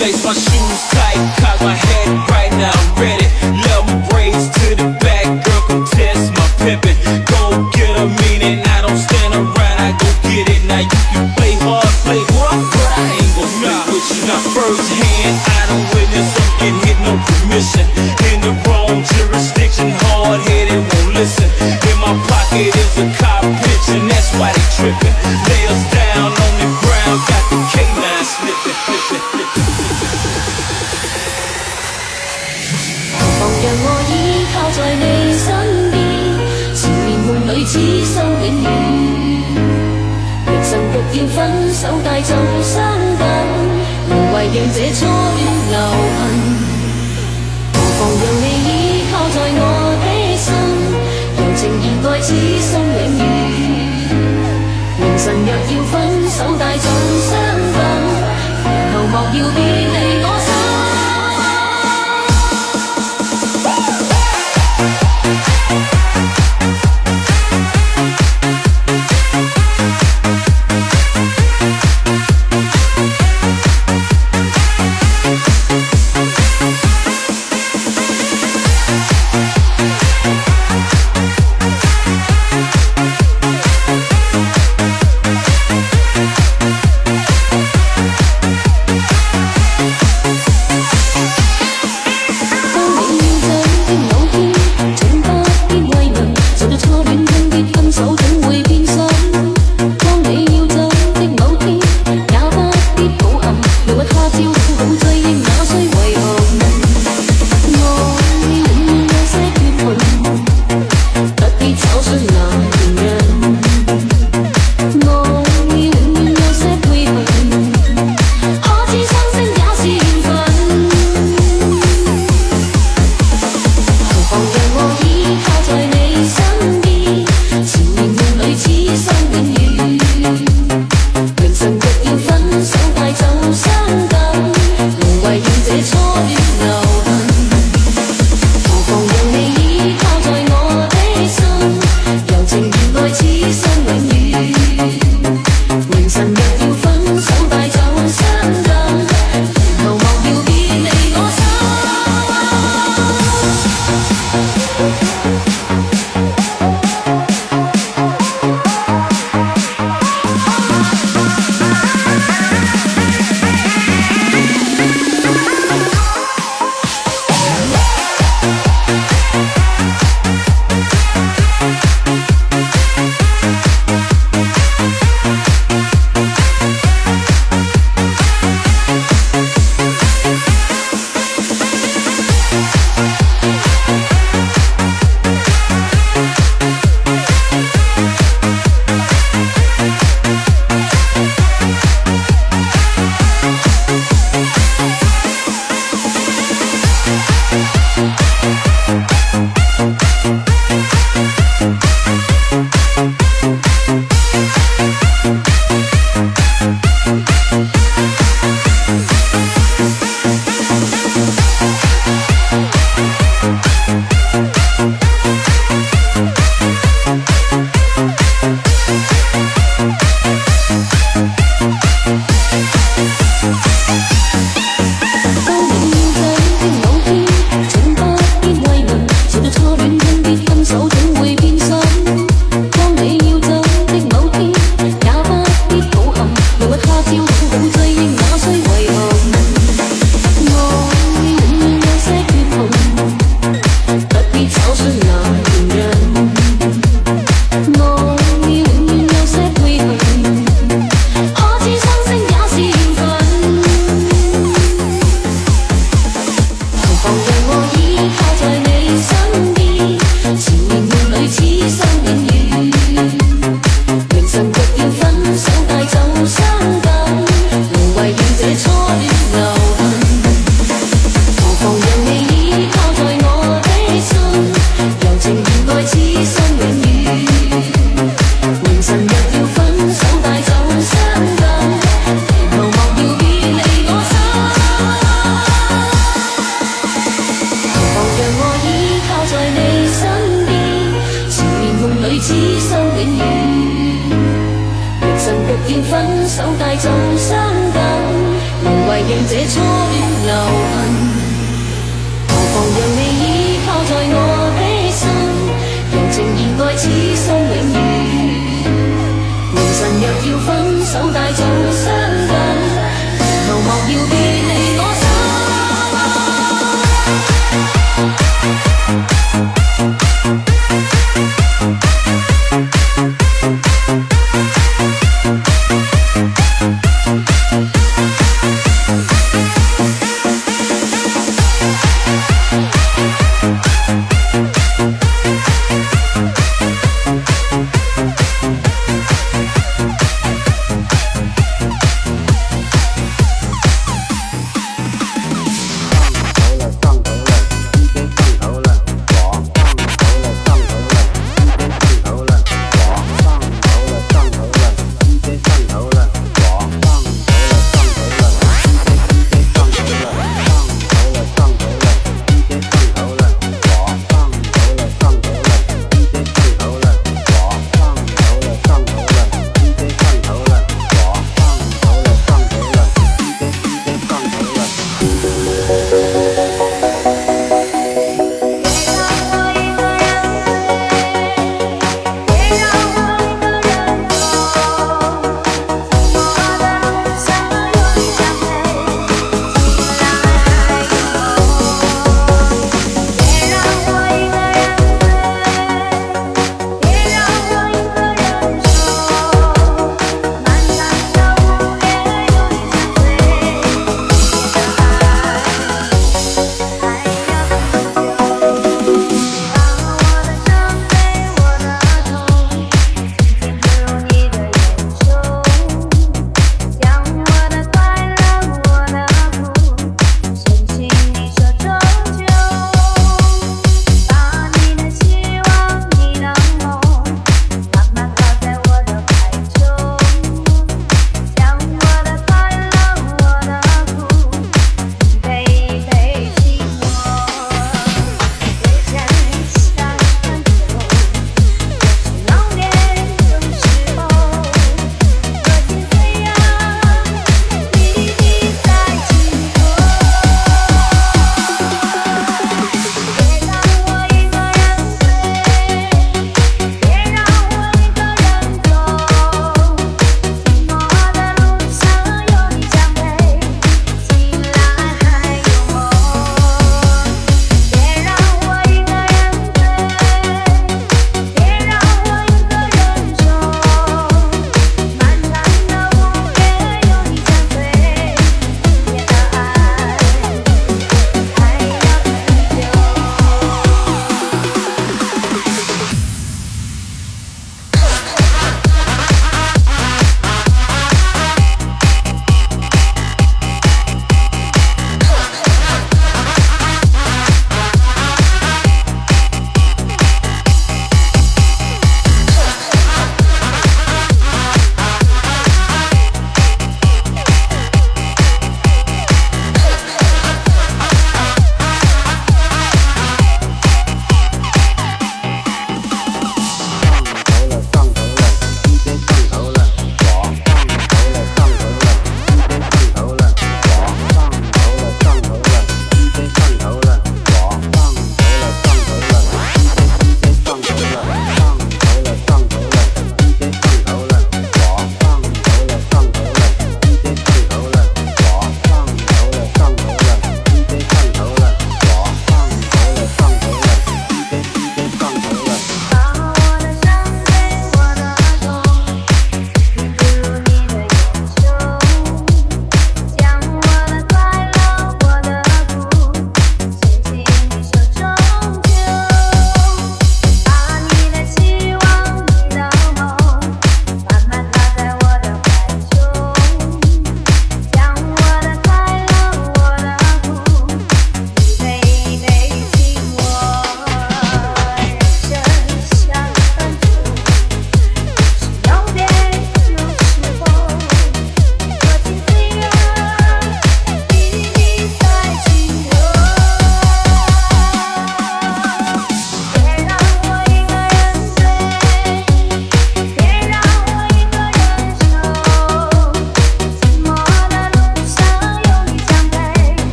Lace my shoes tight, cock my head right now, I'm ready. 这秋